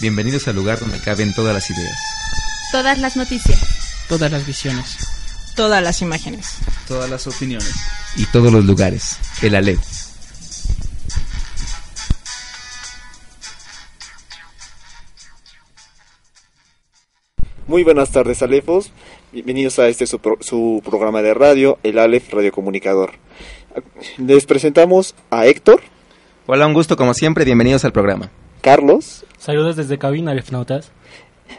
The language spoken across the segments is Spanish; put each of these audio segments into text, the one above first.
Bienvenidos al lugar donde caben todas las ideas. Todas las noticias. Todas las visiones. Todas las imágenes. Todas las opiniones. Y todos los lugares. El Alep. Muy buenas tardes, Alefos. Bienvenidos a este su, pro- su programa de radio, el Alef Radiocomunicador. Les presentamos a Héctor, Hola, un gusto como siempre. Bienvenidos al programa. Carlos, Saludos desde cabina, Alefnautas.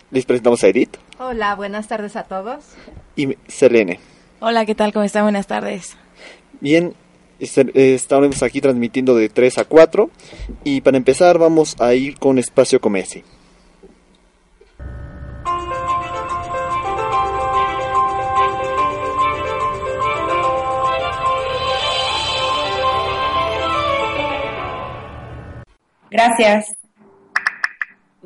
les presentamos a Edith Hola, buenas tardes a todos. y Selene. Hola, ¿qué tal? ¿Cómo están? Buenas tardes. Bien, este- eh, estaremos aquí transmitiendo de 3 a 4 y para empezar vamos a ir con Espacio Comesi. Gracias.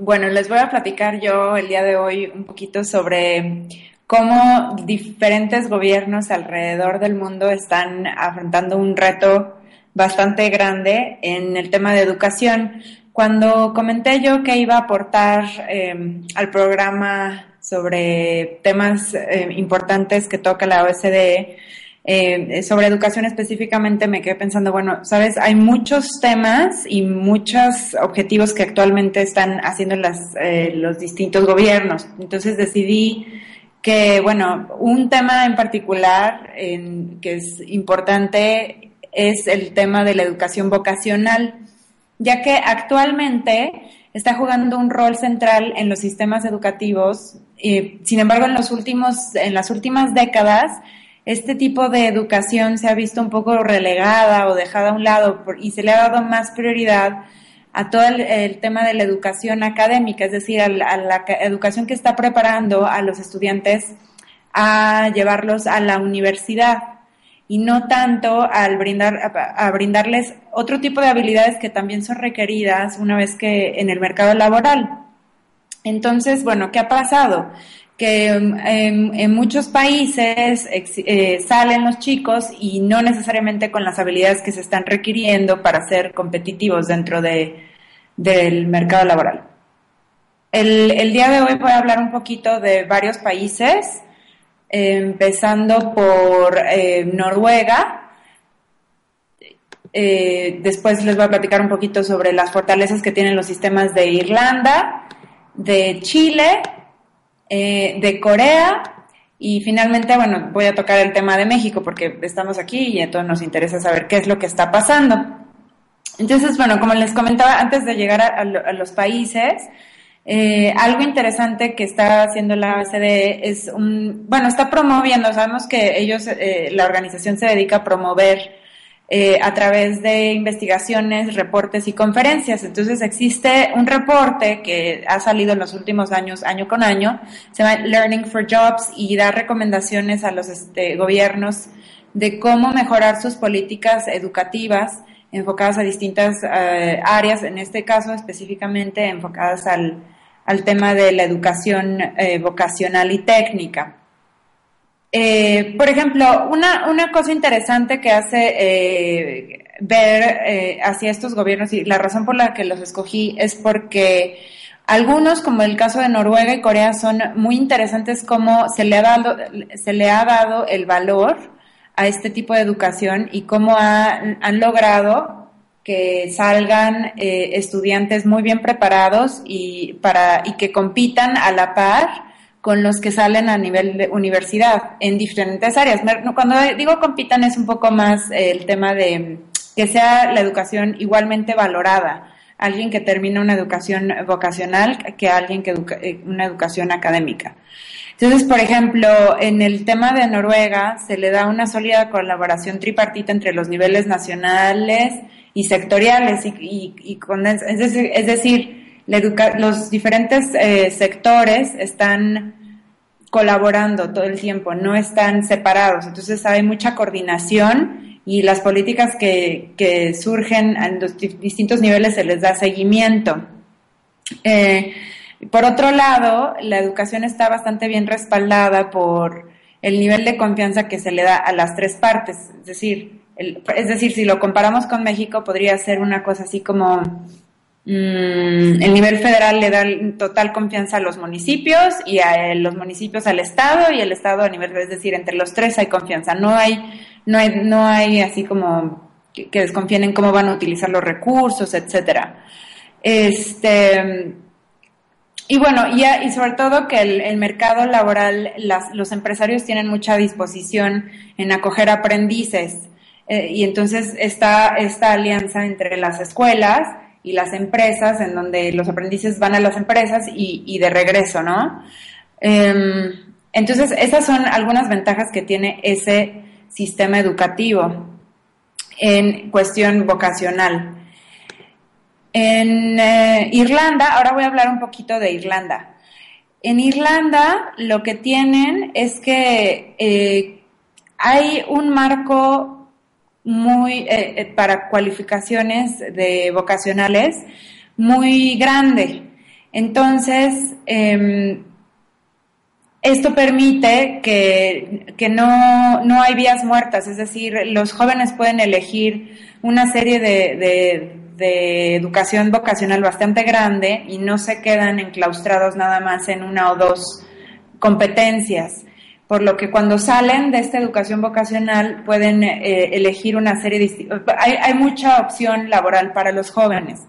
Bueno, les voy a platicar yo el día de hoy un poquito sobre cómo diferentes gobiernos alrededor del mundo están afrontando un reto bastante grande en el tema de educación. Cuando comenté yo que iba a aportar eh, al programa sobre temas eh, importantes que toca la OSDE, eh, sobre educación específicamente me quedé pensando, bueno, sabes, hay muchos temas y muchos objetivos que actualmente están haciendo eh, los distintos gobiernos. Entonces decidí que, bueno, un tema en particular que es importante es el tema de la educación vocacional, ya que actualmente está jugando un rol central en los sistemas educativos. eh, sin embargo, en los últimos, en las últimas décadas, este tipo de educación se ha visto un poco relegada o dejada a un lado y se le ha dado más prioridad a todo el, tema de la educación académica, es decir, a la, educación que está preparando a los estudiantes a llevarlos a la universidad y no tanto al brindar, a brindarles otro tipo de habilidades que también son requeridas una vez que en el mercado laboral. Entonces, bueno, ¿qué ha pasado? Que um, en, en muchos países eh, salen los chicos y no necesariamente con las habilidades que se están requiriendo para ser competitivos dentro de, del mercado laboral. El, el día de hoy voy a hablar un poquito de varios países, empezando por eh, Noruega. Eh, después les voy a platicar un poquito sobre las fortalezas que tienen los sistemas de Irlanda, de Chile, eh, de Corea y finalmente, bueno, voy a tocar el tema de México porque estamos aquí y todos nos interesa saber qué es lo que está pasando. Entonces, bueno, como les comentaba antes de llegar a los países, eh, algo interesante que está haciendo la OCDE es un, bueno, está promoviendo, sabemos que ellos, eh, la organización se dedica a promover eh, a través de investigaciones, reportes y conferencias. Entonces existe un reporte que ha salido en los últimos años, año con año, se llama Learning for Jobs y da recomendaciones a los este, gobiernos de cómo mejorar sus políticas educativas enfocadas a distintas eh, áreas, en este caso específicamente enfocadas al, al tema de la educación eh, vocacional y técnica. Eh, por ejemplo, una, una cosa interesante que hace eh, ver eh, hacia estos gobiernos y la razón por la que los escogí es porque algunos, como el caso de Noruega y Corea, son muy interesantes como se le ha dado, se le ha dado el valor a este tipo de educación y cómo ha- han logrado que salgan eh, estudiantes muy bien preparados y, para, y que compitan a la par con los que salen a nivel de universidad en diferentes áreas. Cuando digo compitan es un poco más eh, el tema de que sea la educación igualmente valorada. Alguien que termina una educación vocacional que alguien que educa- eh, una educación académica. Entonces, por ejemplo, en el tema de Noruega se le da una sólida colaboración tripartita entre los niveles nacionales y sectoriales y, y- y con es decir, los diferentes eh, sectores están colaborando todo el tiempo, no están separados. Entonces hay mucha coordinación y las políticas que, que surgen en los di- distintos niveles se les da seguimiento. Eh, por otro lado, la educación está bastante bien respaldada por el nivel de confianza que se le da a las tres partes. Es decir, el- es decir, si lo comparamos con México, podría ser una cosa así como el nivel federal le da total confianza a los municipios y a los municipios al Estado y el Estado a nivel, es decir, entre los tres hay confianza. No hay, no hay, no hay así como que, desconfíen en cómo van a utilizar los recursos, etcétera. Este, y bueno, y, y sobre todo que el, mercado laboral, los empresarios tienen mucha disposición en acoger aprendices. Eh, y entonces está esta alianza entre las escuelas y las empresas, en donde los aprendices van a las empresas y, de regreso, ¿no? Em, entonces, esas son algunas ventajas que tiene ese sistema educativo en cuestión vocacional. En eh, Irlanda, ahora voy a hablar un poquito de Irlanda. En Irlanda lo que tienen es que eh, hay un marco muy, eh, eh, para cualificaciones de vocacionales muy grande. Entonces, em, esto permite que, que no, no, hay vías muertas, es decir, los jóvenes pueden elegir una serie de, de, de, educación vocacional bastante grande y no se quedan enclaustrados nada más en una o dos competencias por lo que cuando salen de esta educación vocacional pueden eh, elegir una serie de... Hay, hay, mucha opción laboral para los jóvenes.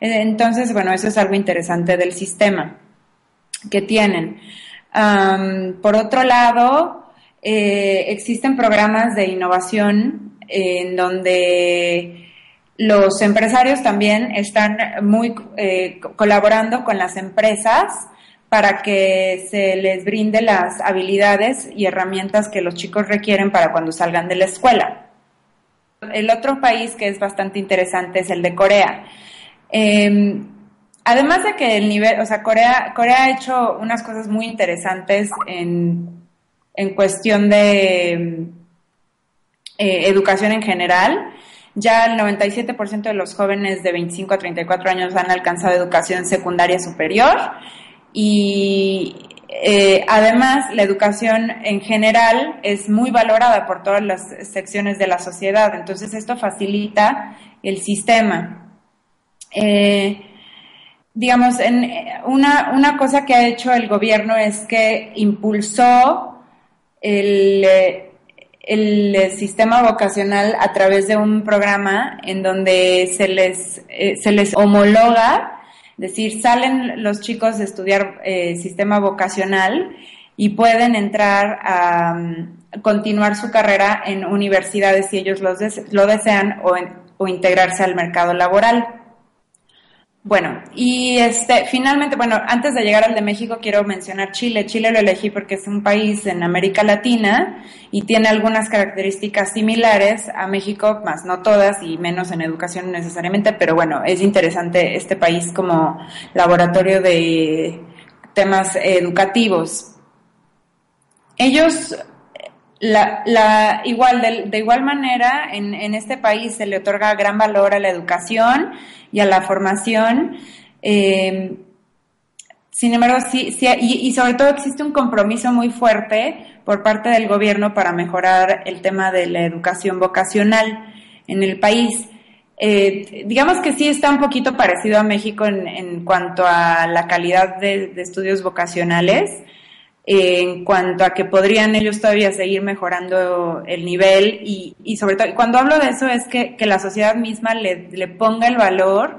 Eh, entonces, bueno, eso es algo interesante del sistema que tienen. por otro lado, eh, existen programas de innovación en donde los empresarios también están muy colaborando con las empresas para que se les brinde las habilidades y herramientas que los chicos requieren para cuando salgan de la escuela. El otro país que es bastante interesante es el de Corea. Em, además de que el nivel, o sea, Corea, Corea ha hecho unas cosas muy interesantes en, cuestión de eh, educación en general. Ya el 97% de los jóvenes de 25 a 34 años han alcanzado educación secundaria superior y eh, además la educación en general es muy valorada por todas las secciones de la sociedad, entonces esto facilita el sistema. Eh, digamos, en, una, una, cosa que ha hecho el gobierno es que impulsó el, el sistema vocacional a través de un programa en donde se les, eh, se les homologa decir, salen los chicos de estudiar eh, sistema vocacional y pueden entrar a, mm, continuar su carrera en universidades si ellos lo desean o, o integrarse al mercado laboral. Bueno, y este, finalmente, bueno, antes de llegar al de México quiero mencionar Chile. Chile lo elegí porque es un país en América Latina y tiene algunas características similares a México, más no todas y menos en educación necesariamente, pero bueno, es interesante este país como laboratorio de temas educativos. Ellos la, la, igual, de, igual manera, en, en, este país se le otorga gran valor a la educación y a la formación. Eh, sin embargo, sí, sí y, sobre todo existe un compromiso muy fuerte por parte del gobierno para mejorar el tema de la educación vocacional en el país. Eh, digamos que sí está un poquito parecido a México en, en cuanto a la calidad de, de estudios vocacionales en cuanto a que podrían ellos todavía seguir mejorando el nivel y, y sobre todo, cuando hablo de eso es que, que la sociedad misma le, le ponga el valor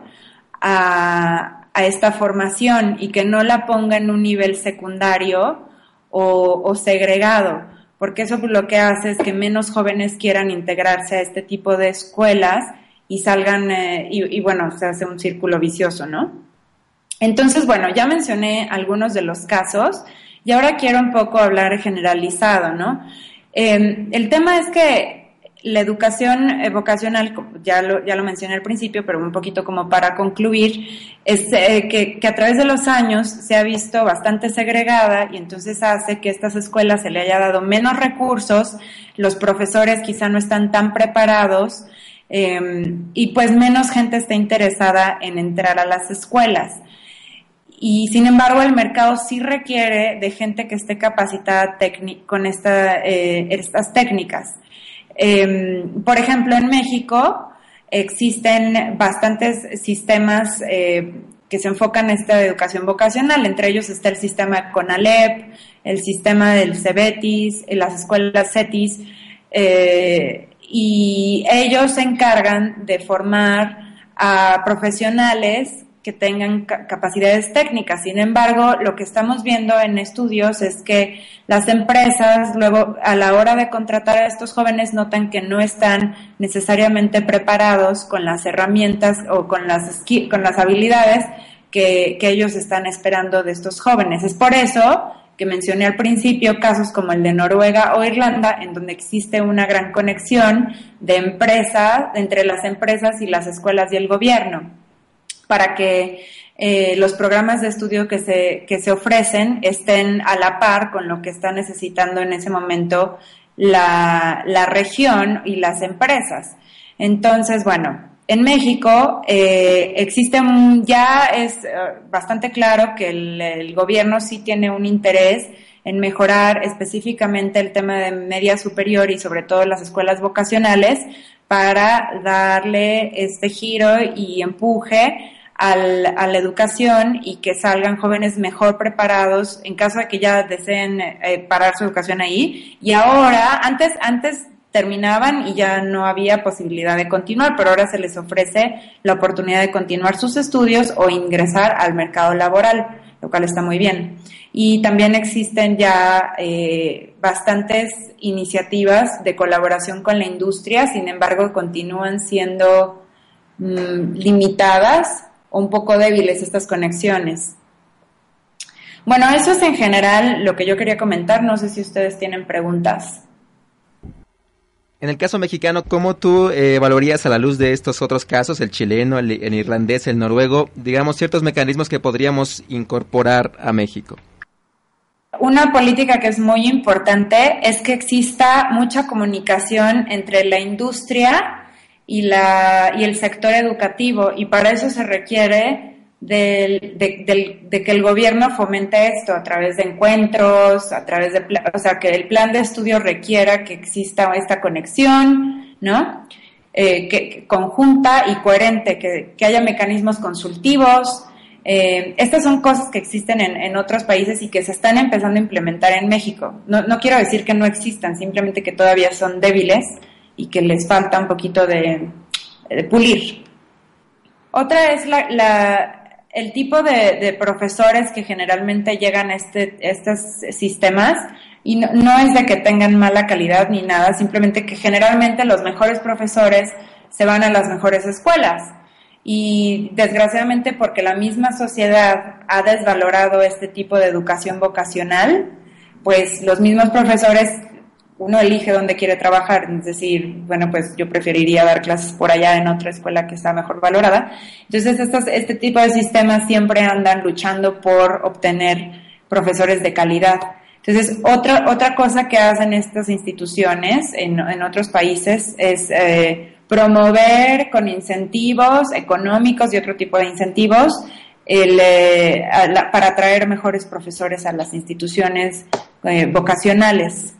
a, a, esta formación y que no la ponga en un nivel secundario o, o segregado, porque eso lo que hace es que menos jóvenes quieran integrarse a este tipo de escuelas y salgan, eh, y, y bueno, se hace un círculo vicioso, ¿no? Entonces, bueno, ya mencioné algunos de los casos. Y ahora quiero un poco hablar generalizado, ¿no? Em, el tema es que la educación vocacional, ya lo, ya lo mencioné al principio, pero un poquito como para concluir, es eh, que, que, a través de los años se ha visto bastante segregada y entonces hace que a estas escuelas se le haya dado menos recursos, los profesores quizá no están tan preparados eh, y pues menos gente está interesada en entrar a las escuelas. Y sin embargo, el mercado sí requiere de gente que esté capacitada con eh, estas técnicas. Em, por ejemplo, en México, existen bastantes sistemas eh, que se enfocan en esta educación vocacional. Entre ellos está el sistema CONALEP, el sistema del CEBETIS, las escuelas CETIS, eh, y ellos se encargan de formar a profesionales que tengan capacidades técnicas. Sin embargo, lo que estamos viendo en estudios es que las empresas luego a la hora de contratar a estos jóvenes notan que no están necesariamente preparados con las herramientas o con las, con las habilidades que, que ellos están esperando de estos jóvenes. Es por eso que mencioné al principio, casos como el de Noruega o Irlanda, en donde existe una gran conexión de empresas, entre las empresas y las escuelas y el gobierno para que eh, los programas de estudio que se, que se ofrecen estén a la par con lo que está necesitando en ese momento la, la región y las empresas. Entonces, bueno, en México eh, existe un, ya es eh, bastante claro que el, el, gobierno sí tiene un interés en mejorar específicamente el tema de media superior y sobre todo las escuelas vocacionales para darle este giro y empuje al, a la educación y que salgan jóvenes mejor preparados en caso de que ya deseen eh, parar su educación ahí. Y ahora, antes, antes terminaban y ya no había posibilidad de continuar, pero ahora se les ofrece la oportunidad de continuar sus estudios o ingresar al mercado laboral, lo cual está muy bien. Y también existen ya eh, bastantes iniciativas de colaboración con la industria, sin embargo, continúan siendo mm, limitadas un poco débiles estas conexiones. Bueno, eso es en general lo que yo quería comentar. No sé si ustedes tienen preguntas. En el caso mexicano, ¿cómo tú eh, evaluarías a la luz de estos otros casos, el chileno, el, el, irlandés, el noruego, digamos, ciertos mecanismos que podríamos incorporar a México? Una política que es muy importante es que exista mucha comunicación entre la industria y, la, y el sector educativo y para eso se requiere del, de, del, de, que el gobierno fomente esto a través de encuentros, a través de, o sea, que el plan de estudio requiera que exista esta conexión, ¿no? Eh, que, conjunta y coherente, que, que haya mecanismos consultivos. Eh, estas son cosas que existen en, en, otros países y que se están empezando a implementar en México. No, no quiero decir que no existan, simplemente que todavía son débiles y que les falta un poquito de, pulir. Otra es el tipo de, de, profesores que generalmente llegan a este, estos sistemas y no, no, es de que tengan mala calidad ni nada, simplemente que generalmente los mejores profesores se van a las mejores escuelas. Y desgraciadamente porque la misma sociedad ha desvalorado este tipo de educación vocacional, pues los mismos profesores uno elige dónde quiere trabajar, es decir, bueno, pues yo preferiría dar clases por allá en otra escuela que está mejor valorada. Entonces, este tipo de sistemas siempre andan luchando por obtener profesores de calidad. Entonces, otra, otra cosa que hacen estas instituciones en, otros países es eh, promover con incentivos económicos y otro tipo de incentivos el, eh, para atraer mejores profesores a las instituciones eh, vocacionales.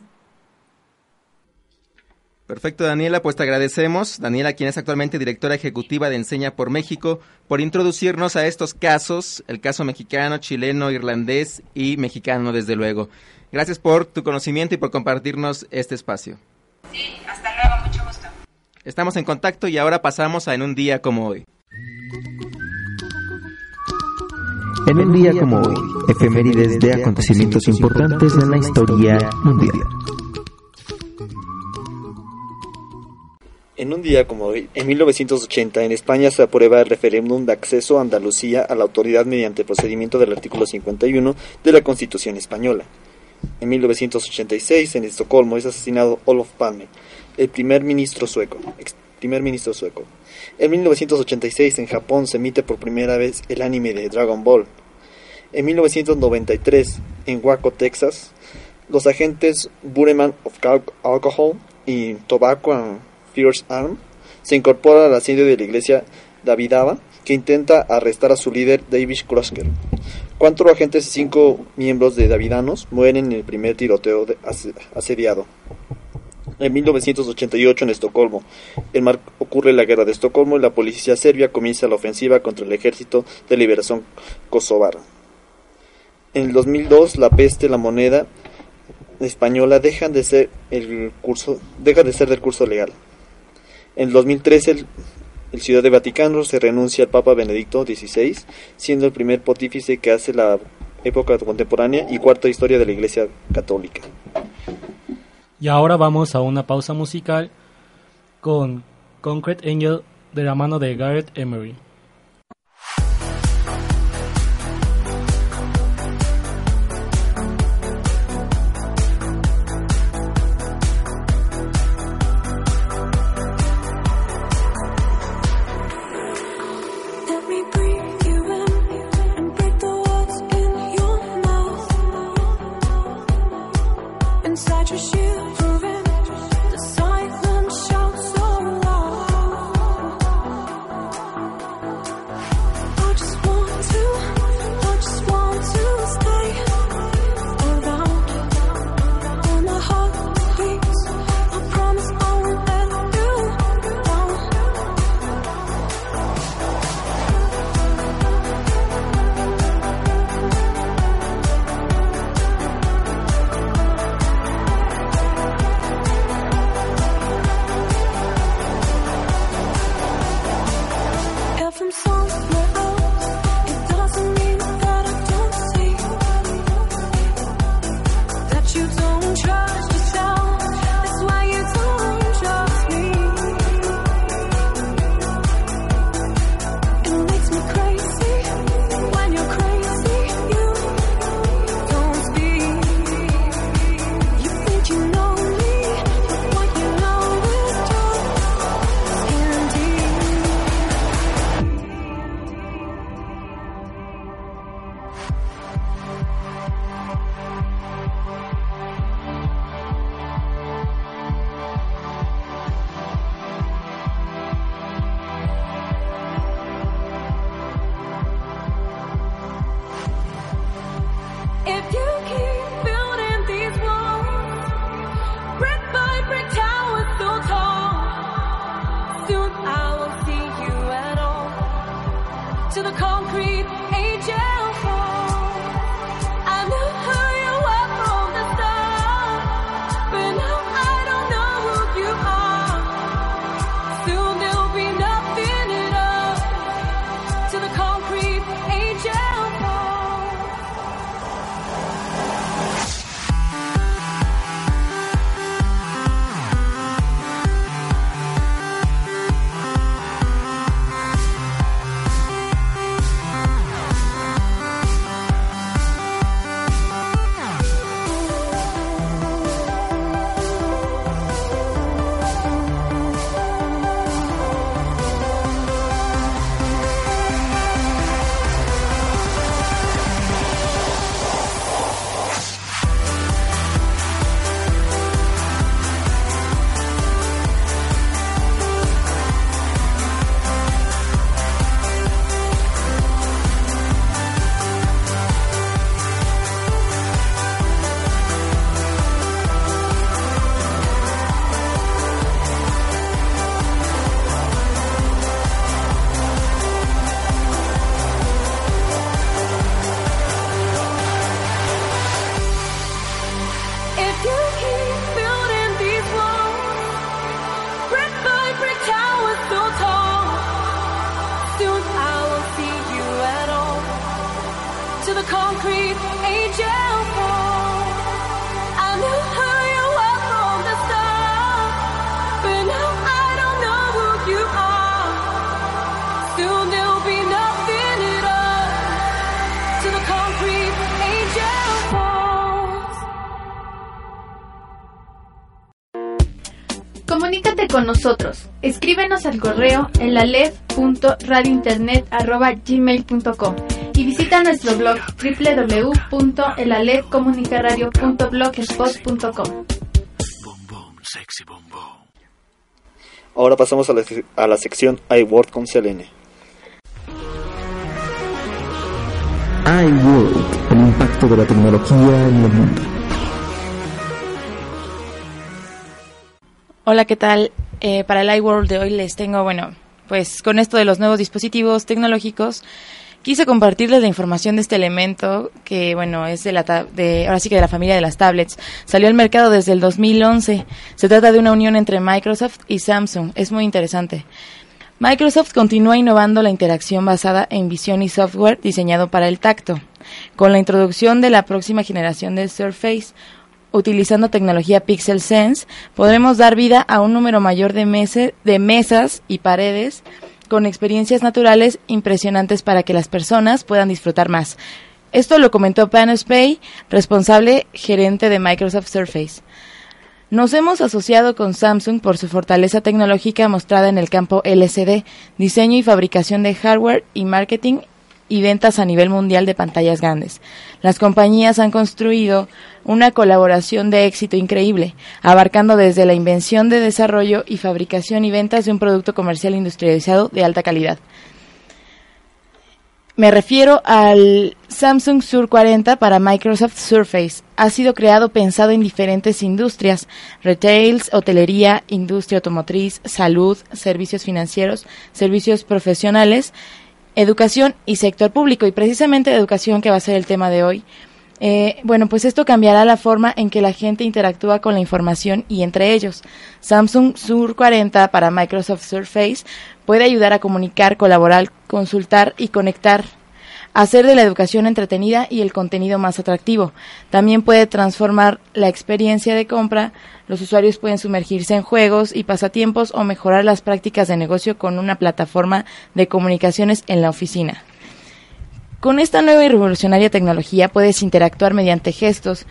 Perfecto, Daniela, pues te agradecemos. Daniela, quien es actualmente directora ejecutiva de Enseña por México, por introducirnos a estos casos, el caso mexicano, chileno, irlandés y mexicano, desde luego. Gracias por tu conocimiento y por compartirnos este espacio. Sí, hasta luego, mucho gusto. Estamos en contacto y ahora pasamos a En un día como hoy. En un día como hoy, efemérides de acontecimientos importantes en la historia mundial. En un día como hoy, en 1980, en España se aprueba el referéndum de acceso a Andalucía a la autoridad mediante procedimiento del artículo 51 de la Constitución española. En 1986, en Estocolmo, es asesinado Olof Palme, el primer ministro sueco. Primer ministro sueco. En 1986, en Japón, se emite por primera vez el anime de Dragon Ball. En 1993, en Waco, Texas, los agentes Bureman of Alcohol y Tobacco and Arm, se incorpora al asedio de la iglesia Davidava, que intenta arrestar a su líder David Krosker. Cuatro agentes y cinco miembros de Davidanos mueren en el primer tiroteo asediado. En 1988 en Estocolmo, mar ocurre la guerra de Estocolmo y la policía serbia comienza la ofensiva contra el ejército de liberación kosovar. En el 2002 la peste, la moneda española dejan de ser el curso, deja de ser del curso legal. En el 2013 el, el Ciudad de Vaticano se renuncia al Papa Benedicto XVI, siendo el primer pontífice que hace la época contemporánea y cuarta historia de la Iglesia Católica. Y ahora vamos a una pausa musical con Concrete Angel de la mano de Garrett Emery. Nosotros. Escríbenos al correo en la led.radiointernet.gmail.com y visita nuestro blog www.elaled.comunicaradio.blogspot.com. Ahora pasamos a la, a la sección iWord con Selene. iWorld, el impacto de la tecnología en el mundo. Hola, ¿qué tal? Eh, para el iWorld de hoy les tengo, bueno, pues con esto de los nuevos dispositivos tecnológicos, quise compartirles la información de este elemento que, bueno, es de la, de, ahora sí que de la familia de las tablets. Salió al mercado desde el 2011. Se trata de una unión entre Microsoft y Samsung. Es muy interesante. Microsoft continúa innovando la interacción basada en visión y software diseñado para el tacto, con la introducción de la próxima generación del Surface. Utilizando tecnología Pixel Sense, podremos dar vida a un número mayor de, de mesas y paredes con experiencias naturales impresionantes para que las personas puedan disfrutar más. Esto lo comentó Panos Pay, responsable gerente de Microsoft Surface. Nos hemos asociado con Samsung por su fortaleza tecnológica mostrada en el campo LCD, diseño y fabricación de hardware y marketing y ventas a nivel mundial de pantallas grandes. Las compañías han construido una colaboración de éxito increíble, abarcando desde la invención de desarrollo y fabricación y ventas de un producto comercial industrializado de alta calidad. Me refiero al Samsung Sur 40 para Microsoft Surface. Ha sido creado pensado en diferentes industrias, retails, hotelería, industria automotriz, salud, servicios financieros, servicios profesionales, educación y sector público. Y precisamente educación, que va a ser el tema de hoy, eh, bueno, pues esto cambiará la forma en que la gente interactúa con la información y entre ellos. Samsung Sur 40 para Microsoft Surface puede ayudar a comunicar, colaborar, consultar y conectar. Hacer de la educación entretenida y el contenido más atractivo. También puede transformar la experiencia de compra. Los usuarios pueden sumergirse en juegos y pasatiempos o mejorar las prácticas de negocio con una plataforma de comunicaciones en la oficina. Con esta nueva y revolucionaria tecnología puedes interactuar mediante gestos,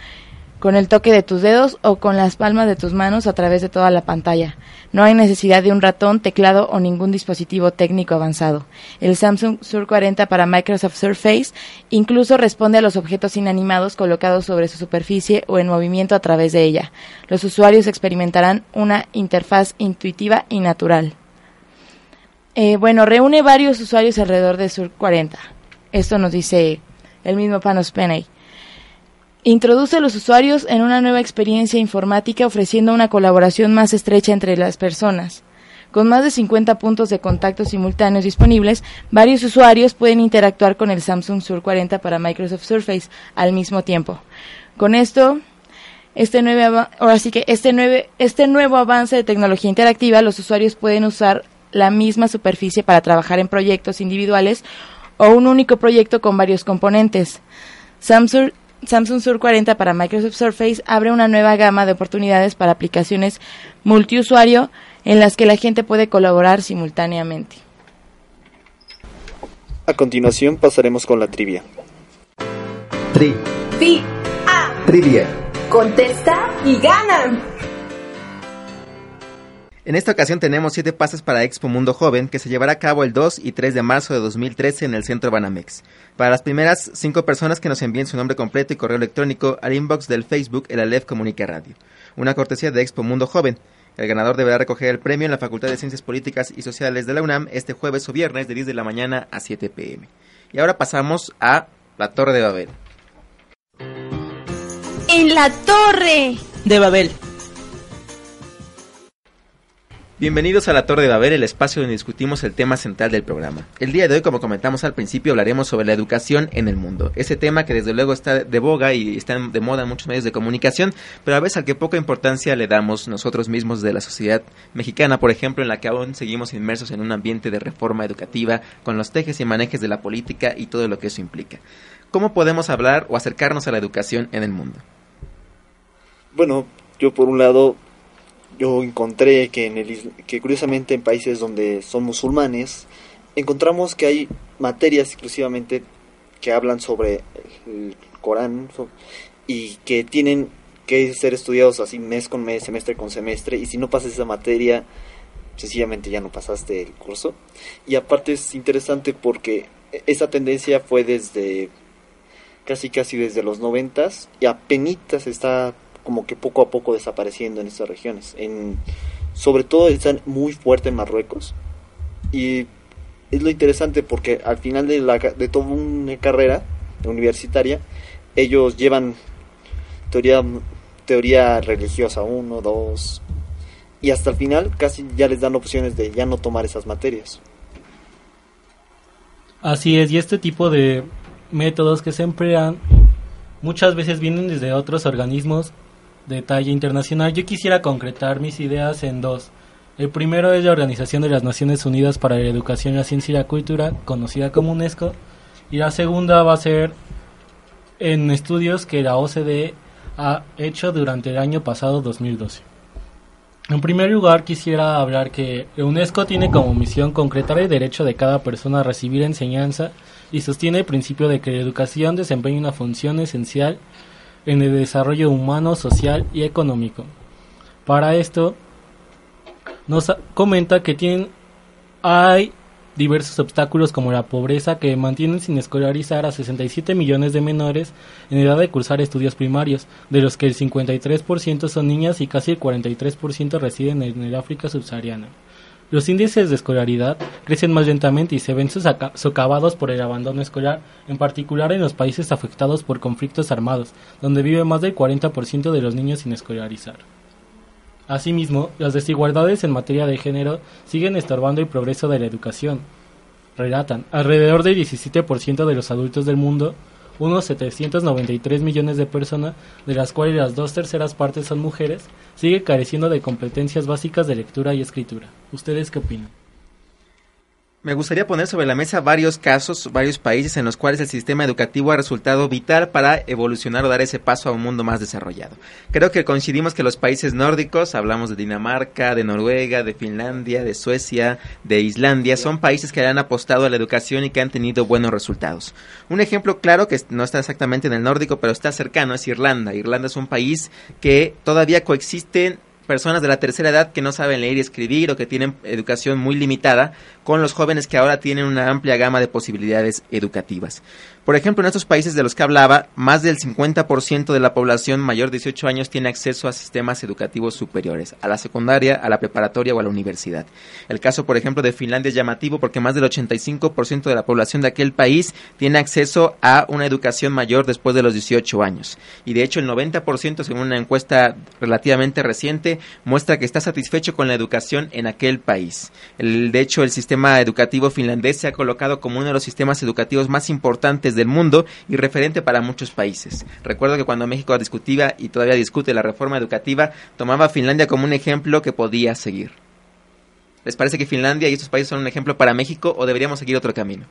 con el toque de tus dedos o con las palmas de tus manos a través de toda la pantalla. No hay necesidad de un ratón, teclado o ningún dispositivo técnico avanzado. El Samsung Sur 40 para Microsoft Surface incluso responde a los objetos inanimados colocados sobre su superficie o en movimiento a través de ella. Los usuarios experimentarán una interfaz intuitiva y natural. Eh, bueno, reúne varios usuarios alrededor de Sur 40. Esto nos dice el mismo Panos Penny. Introduce a los usuarios en una nueva experiencia informática ofreciendo una colaboración más estrecha entre las personas. Con más de 50 puntos de contacto simultáneos disponibles, varios usuarios pueden interactuar con el Samsung Sur 40 para Microsoft Surface al mismo tiempo. Con esto, este nuevo, ahora sí que este, nueve- este nuevo avance de tecnología interactiva, los usuarios pueden usar la misma superficie para trabajar en proyectos individuales o un único proyecto con varios componentes. Samsung, Samsung Sur 40 para Microsoft Surface abre una nueva gama de oportunidades para aplicaciones multiusuario en las que la gente puede colaborar simultáneamente. A continuación pasaremos con la trivia. Tri, Fi, trivia. contesta y gana. En esta ocasión tenemos siete pases para Expo Mundo Joven que se llevará a cabo el 2 y 3 de marzo de 2013 en el Centro Banamex. Para las primeras cinco personas que nos envíen su nombre completo y correo electrónico al inbox del Facebook El Aleph Comunica Radio. Una cortesía de Expo Mundo Joven. El ganador deberá recoger el premio en la Facultad de Ciencias Políticas y Sociales de la UNAM este jueves o viernes de 10 de la mañana a 7 pm. Y ahora pasamos a la Torre de Babel. En la torre. De Babel. Bienvenidos a la Torre de Babel, el espacio donde discutimos el tema central del programa. El día de hoy, como comentamos al principio, hablaremos sobre la educación en el mundo. Ese tema que desde luego está de boga y está de moda en muchos medios de comunicación, pero a veces al que poca importancia le damos nosotros mismos de la sociedad mexicana, por ejemplo, en la que aún seguimos inmersos en un ambiente de reforma educativa, con los tejes y manejes de la política y todo lo que eso implica. ¿Cómo podemos hablar o acercarnos a la educación en el mundo? Bueno, yo por un lado, yo encontré que, en el, que curiosamente en países donde son musulmanes, encontramos que hay materias exclusivamente que hablan sobre el Corán y que tienen que ser estudiados así mes con mes, semestre con semestre, y si no pasas esa materia, sencillamente ya no pasaste el curso. Y aparte es interesante porque esa tendencia fue desde casi casi desde los noventas y apenas está como que poco a poco desapareciendo en estas regiones. En, sobre todo están muy fuerte en Marruecos y es lo interesante porque al final de, la, de toda una carrera universitaria ellos llevan teoría teoría religiosa 1, 2 y hasta el final casi ya les dan opciones de ya no tomar esas materias. Así es, y este tipo de métodos que se emplean muchas veces vienen desde otros organismos de talla internacional. Yo quisiera concretar mis ideas en dos. El primero es la Organización de las Naciones Unidas para la Educación, la Ciencia y la Cultura, conocida como UNESCO, y la segunda va a ser en estudios que la OCDE ha hecho durante el año pasado 2012. En primer lugar, quisiera hablar que UNESCO tiene como misión concretar el derecho de cada persona a recibir enseñanza y sostiene el principio de que la educación desempeña una función esencial en el desarrollo humano, social y económico. Para esto, nos comenta que tienen, hay diversos obstáculos como la pobreza que mantienen sin escolarizar a 67 millones de menores en edad de cursar estudios primarios, de los que el 53% son niñas y casi el 43% residen en el África subsahariana. Los índices de escolaridad crecen más lentamente y se ven socavados por el abandono escolar, en particular en los países afectados por conflictos armados, donde vive más del 40% de los niños sin escolarizar. Asimismo, las desigualdades en materia de género siguen estorbando el progreso de la educación. Relatan, alrededor del 17% de los adultos del mundo, unos 793 millones de personas, de las cuales las dos terceras partes son mujeres, sigue careciendo de competencias básicas de lectura y escritura. ¿Ustedes qué opinan? Me gustaría poner sobre la mesa varios casos, varios países en los cuales el sistema educativo ha resultado vital para evolucionar o dar ese paso a un mundo más desarrollado. Creo que coincidimos que los países nórdicos, hablamos de Dinamarca, de Noruega, de Finlandia, de Suecia, de Islandia, son países que han apostado a la educación y que han tenido buenos resultados. Un ejemplo claro que no está exactamente en el nórdico, pero está cercano es Irlanda. Irlanda es un país que todavía coexisten personas de la tercera edad que no saben leer y escribir o que tienen educación muy limitada con los jóvenes que ahora tienen una amplia gama de posibilidades educativas. Por ejemplo, en estos países de los que hablaba, más del 50% de la población mayor de 18 años tiene acceso a sistemas educativos superiores, a la secundaria, a la preparatoria o a la universidad. El caso, por ejemplo, de Finlandia es llamativo porque más del 85% de la población de aquel país tiene acceso a una educación mayor después de los 18 años. Y de hecho, el 90%, según una encuesta relativamente reciente, muestra que está satisfecho con la educación en aquel país. El, de hecho, el sistema educativo finlandés se ha colocado como uno de los sistemas educativos más importantes del mundo y referente para muchos países. Recuerdo que cuando México discutía y todavía discute la reforma educativa, tomaba a Finlandia como un ejemplo que podía seguir. ¿Les parece que Finlandia y estos países son un ejemplo para México o deberíamos seguir otro camino?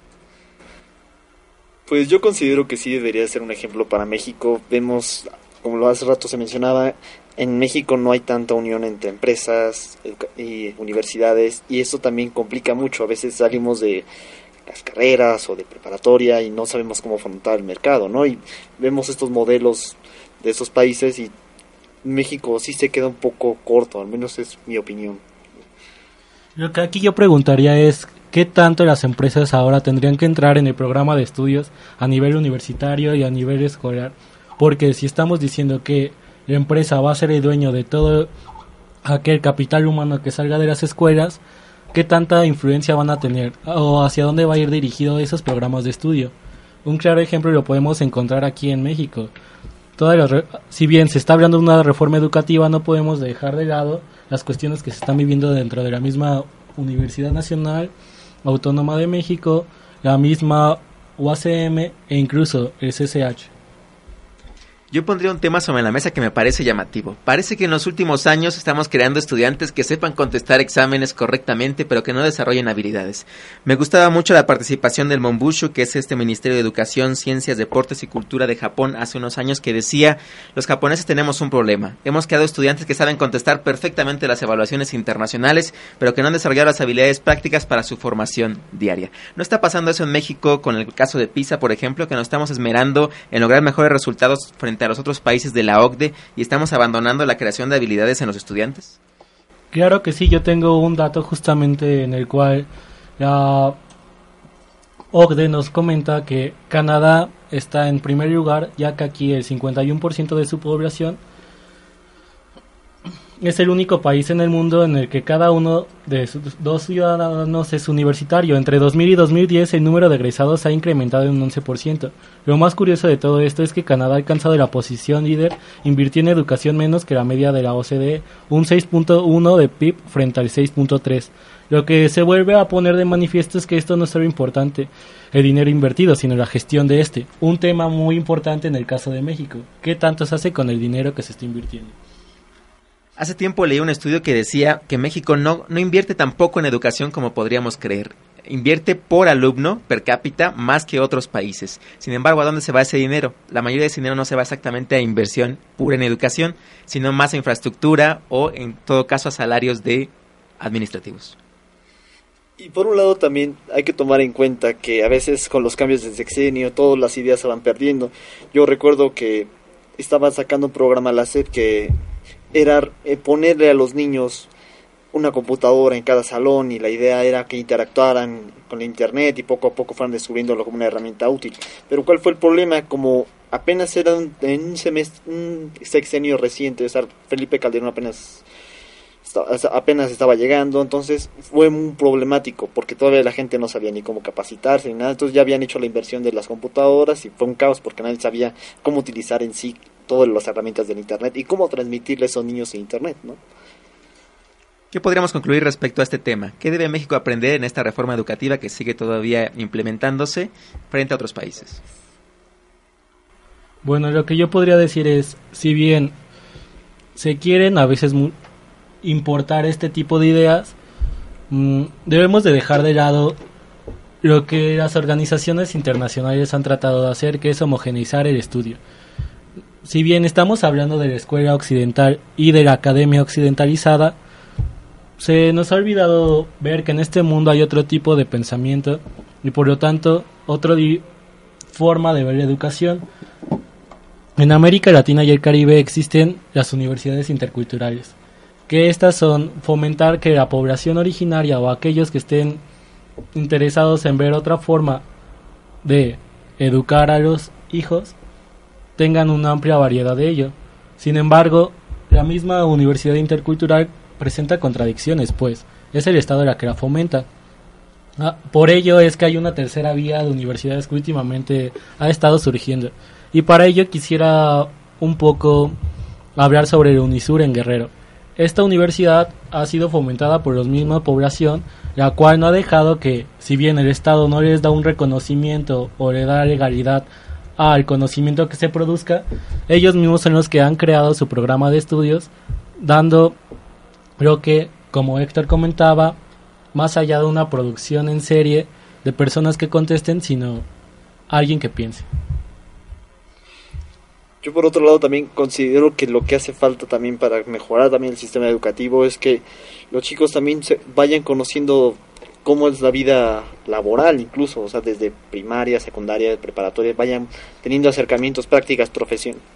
Pues yo considero que sí debería ser un ejemplo para México. Vemos, como lo hace rato se mencionaba, en México no hay tanta unión entre empresas y universidades y eso también complica mucho. A veces salimos de las carreras o de preparatoria y no sabemos cómo afrontar el mercado, ¿no? Y vemos estos modelos de esos países y México sí se queda un poco corto, al menos es mi opinión. Lo que aquí yo preguntaría es, ¿qué tanto las empresas ahora tendrían que entrar en el programa de estudios a nivel universitario y a nivel escolar? Porque si estamos diciendo que la empresa va a ser el dueño de todo aquel capital humano que salga de las escuelas, ¿qué tanta influencia van a tener? ¿O hacia dónde va a ir dirigido esos programas de estudio? Un claro ejemplo lo podemos encontrar aquí en México. Todas las si bien se está hablando de una reforma educativa, no podemos dejar de lado las cuestiones que se están viviendo dentro de la misma Universidad Nacional Autónoma de México, la misma UACM e incluso el CCH. Yo pondría un tema sobre la mesa que me parece llamativo. Parece que en los últimos años estamos creando estudiantes que sepan contestar exámenes correctamente, pero que no desarrollen habilidades. Me gustaba mucho la participación del Monbushu, que es este Ministerio de Educación, Ciencias, Deportes y Cultura de Japón hace unos años, que decía, los japoneses tenemos un problema. Hemos creado estudiantes que saben contestar perfectamente las evaluaciones internacionales, pero que no han desarrollado las habilidades prácticas para su formación diaria. No está pasando eso en México con el caso de PISA, por ejemplo, que nos estamos esmerando en lograr mejores resultados frente a los otros países de la OCDE y estamos abandonando la creación de habilidades en los estudiantes? Claro que sí, yo tengo un dato justamente en el cual la OCDE nos comenta que Canadá está en primer lugar, ya que aquí el 51% de su población es el único país en el mundo en el que cada uno de sus dos ciudadanos es universitario. Entre 2000 y 2010 el número de egresados ha incrementado en un 11%. Lo más curioso de todo esto es que Canadá ha alcanzado la posición líder, invirtió en educación menos que la media de la OCDE, un 6.1 de PIB frente al 6.3. Lo que se vuelve a poner de manifiesto es que esto no es solo importante el dinero invertido, sino la gestión de este. Un tema muy importante en el caso de México. ¿Qué tanto se hace con el dinero que se está invirtiendo? Hace tiempo leí un estudio que decía que México no, no invierte tampoco en educación como podríamos creer. Invierte por alumno per cápita más que otros países. Sin embargo, ¿a dónde se va ese dinero? La mayoría de ese dinero no se va exactamente a inversión pura en educación, sino más a infraestructura o, en todo caso, a salarios de administrativos. Y por un lado también hay que tomar en cuenta que a veces con los cambios de sexenio todas las ideas se van perdiendo. Yo recuerdo que estaban sacando un programa la SEP que era eh, ponerle a los niños una computadora en cada salón y la idea era que interactuaran con la internet y poco a poco fueran descubriéndolo como una herramienta útil. Pero ¿cuál fue el problema? Como apenas era un, en un, semestre, un sexenio reciente, o sea, Felipe Calderón apenas apenas estaba llegando, entonces fue muy problemático porque todavía la gente no sabía ni cómo capacitarse ni nada, entonces ya habían hecho la inversión de las computadoras y fue un caos porque nadie sabía cómo utilizar en sí todas las herramientas del internet y cómo transmitirle a esos niños en internet, ¿no? ¿Qué podríamos concluir respecto a este tema? ¿Qué debe México aprender en esta reforma educativa que sigue todavía implementándose frente a otros países? Bueno, lo que yo podría decir es, si bien se quieren a veces importar este tipo de ideas, mmm, debemos de dejar de lado lo que las organizaciones internacionales han tratado de hacer, que es homogeneizar el estudio. Si bien estamos hablando de la escuela occidental y de la academia occidentalizada, se nos ha olvidado ver que en este mundo hay otro tipo de pensamiento y por lo tanto otra forma de ver la educación. En América Latina y el Caribe existen las universidades interculturales, que estas son fomentar que la población originaria o aquellos que estén interesados en ver otra forma de educar a los hijos tengan una amplia variedad de ello. Sin embargo, la misma universidad intercultural presenta contradicciones, pues es el Estado la que la fomenta. Ah, por ello es que hay una tercera vía de universidades que últimamente ha estado surgiendo. Y para ello quisiera un poco hablar sobre el Unisur en Guerrero. Esta universidad ha sido fomentada por la misma población, la cual no ha dejado que, si bien el Estado no les da un reconocimiento o le da legalidad al conocimiento que se produzca, ellos mismos son los que han creado su programa de estudios, dando Creo que, como Héctor comentaba, más allá de una producción en serie de personas que contesten, sino alguien que piense. Yo por otro lado también considero que lo que hace falta también para mejorar también el sistema educativo es que los chicos también se vayan conociendo cómo es la vida laboral incluso, o sea, desde primaria, secundaria, preparatoria, vayan teniendo acercamientos, prácticas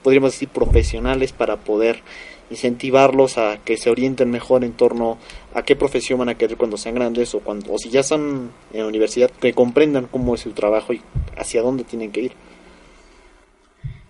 podríamos decir profesionales para poder incentivarlos a que se orienten mejor en torno a qué profesión van a querer cuando sean grandes o cuando o si ya están en la universidad que comprendan cómo es su trabajo y hacia dónde tienen que ir.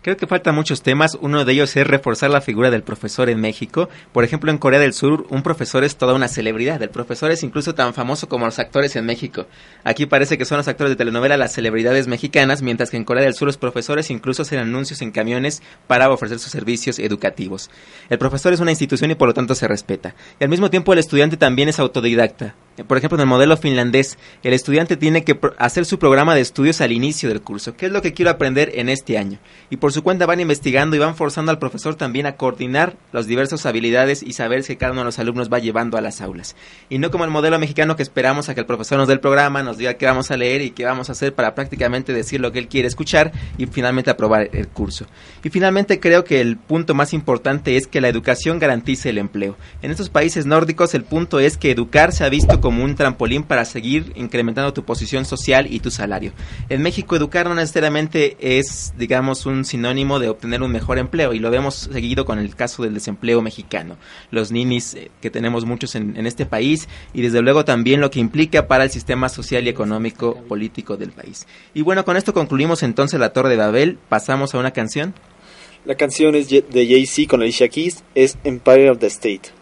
Creo que faltan muchos temas. Uno de ellos es reforzar la figura del profesor en México. Por ejemplo, en Corea del Sur, un profesor es toda una celebridad. El profesor es incluso tan famoso como los actores en México. Aquí parece que son los actores de telenovela las celebridades mexicanas, mientras que en Corea del Sur los profesores incluso hacen anuncios en camiones para ofrecer sus servicios educativos. El profesor es una institución y por lo tanto se respeta. Y al mismo tiempo el estudiante también es autodidacta. Por ejemplo, en el modelo finlandés, el estudiante tiene que hacer su programa de estudios al inicio del curso. ¿Qué es lo que quiero aprender en este año? Y por su cuenta van investigando y van forzando al profesor también a coordinar las diversas habilidades y saber si cada uno de los alumnos va llevando a las aulas. Y no como el modelo mexicano que esperamos a que el profesor nos dé el programa, nos diga qué vamos a leer y qué vamos a hacer para prácticamente decir lo que él quiere escuchar y finalmente aprobar el curso. Y finalmente creo que el punto más importante es que la educación garantice el empleo. En estos países nórdicos el punto es que educar se ha visto como un trampolín para seguir incrementando tu posición social y tu salario. En México educar no necesariamente es, digamos, un sinónimo de obtener un mejor empleo y lo vemos seguido con el caso del desempleo mexicano, los ninis eh, que tenemos muchos en, en este país y desde luego también lo que implica para el sistema social y económico político del país. Y bueno, con esto concluimos entonces la Torre de Babel, pasamos a una canción. La canción es de Jay-Z con Alicia Keys, es Empire of the State.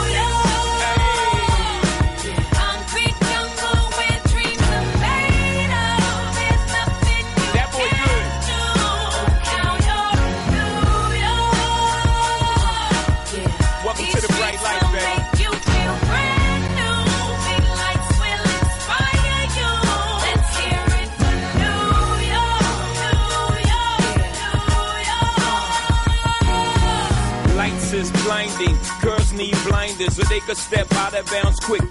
so they could step out of bounds quick.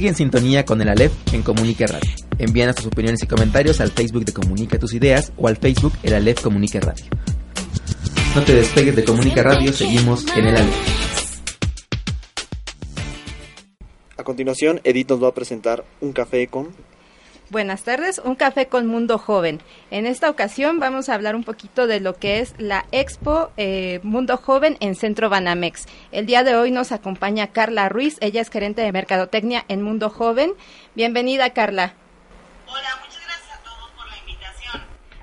Sigue en sintonía con el Aleph en Comunica Radio. Envíanos tus opiniones y comentarios al Facebook de Comunica tus ideas o al Facebook El Aleph Comunica Radio. No te despegues de Comunica Radio, seguimos en el Aleph. A continuación, Edith nos va a presentar un café con... Buenas tardes, un café con Mundo Joven. En esta ocasión vamos a hablar un poquito de lo que es la Expo eh, Mundo Joven en Centro Banamex. El día de hoy nos acompaña Carla Ruiz, ella es gerente de Mercadotecnia en Mundo Joven. Bienvenida, Carla.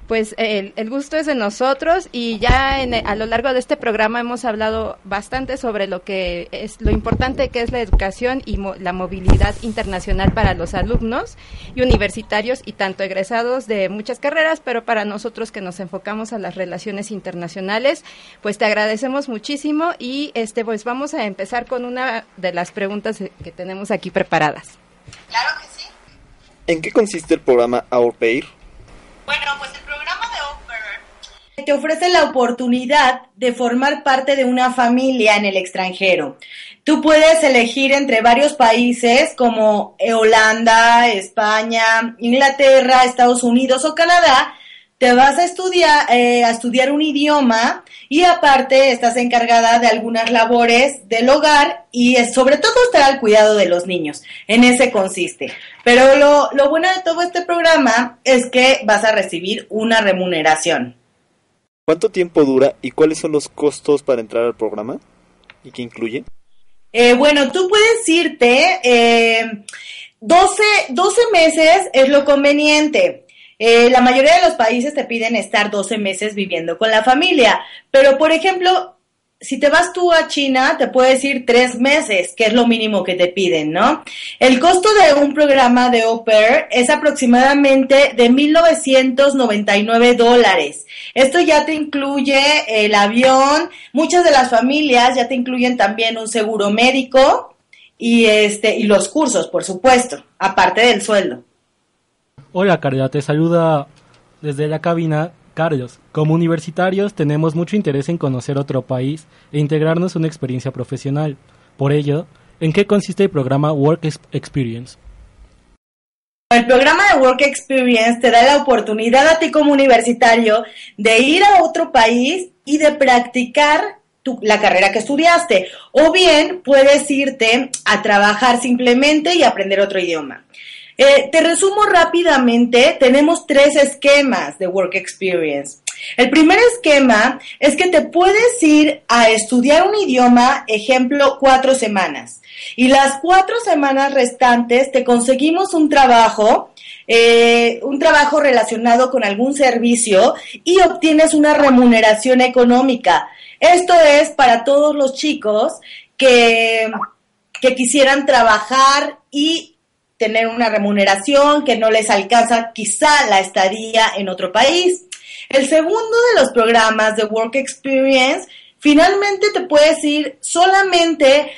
Pues el, el gusto es de nosotros y ya en- a lo largo de este programa hemos hablado bastante sobre lo que es lo importante que es la educación y mo- la movilidad internacional para los alumnos y universitarios y tanto egresados de muchas carreras, pero para nosotros que nos enfocamos a las relaciones internacionales, pues te agradecemos muchísimo y este pues vamos a empezar con una de las preguntas que tenemos aquí preparadas. ¿En qué consiste el programa Our Pair? Bueno, pues el programa de Au Pair te ofrece la oportunidad de formar parte de una familia en el extranjero. Tú puedes elegir entre varios países como eh, Holanda, España, Inglaterra, Estados Unidos o Canadá. Te vas a estudiar, eh, a estudiar un idioma y aparte estás encargada de algunas labores del hogar y sobre todo estar al cuidado de los niños. En ese consiste. Pero lo, lo bueno de todo este programa es que vas a recibir una remuneración. ¿Cuánto tiempo dura y cuáles son los costos para entrar al programa? ¿Y qué incluye? Eh, bueno, tú puedes irte, eh, 12, 12 meses es lo conveniente. Eh, la mayoría de los países te piden estar 12 meses viviendo con la familia, pero por ejemplo, si te vas tú a China, te puedes ir tres meses, que es lo mínimo que te piden, ¿no? El costo de un programa de au es aproximadamente de 1.999 dólares. Esto ya te incluye el avión, muchas de las familias ya te incluyen también un seguro médico y este y los cursos, por supuesto, aparte del sueldo. Hola, Caridad, te saluda desde la cabina Carlos. Como universitarios tenemos mucho interés en conocer otro país e integrarnos una experiencia profesional. Por ello, ¿en qué consiste el programa Work Ex- Experience? El programa de Work Experience te da la oportunidad a ti como universitario de ir a otro país y de practicar la carrera que estudiaste. O bien puedes irte a trabajar simplemente y aprender otro idioma. Eh, te resumo rápidamente, tenemos tres esquemas de Work Experience. El primer esquema es que te puedes ir a estudiar un idioma, ejemplo, cuatro semanas. Y las cuatro semanas restantes te conseguimos un trabajo, eh, un trabajo relacionado con algún servicio y obtienes una remuneración económica. Esto es para todos los chicos que, que quisieran trabajar y tener una remuneración que no les alcanza quizá la estadía en otro país. El segundo de los programas de Work Experience, finalmente te puedes ir solamente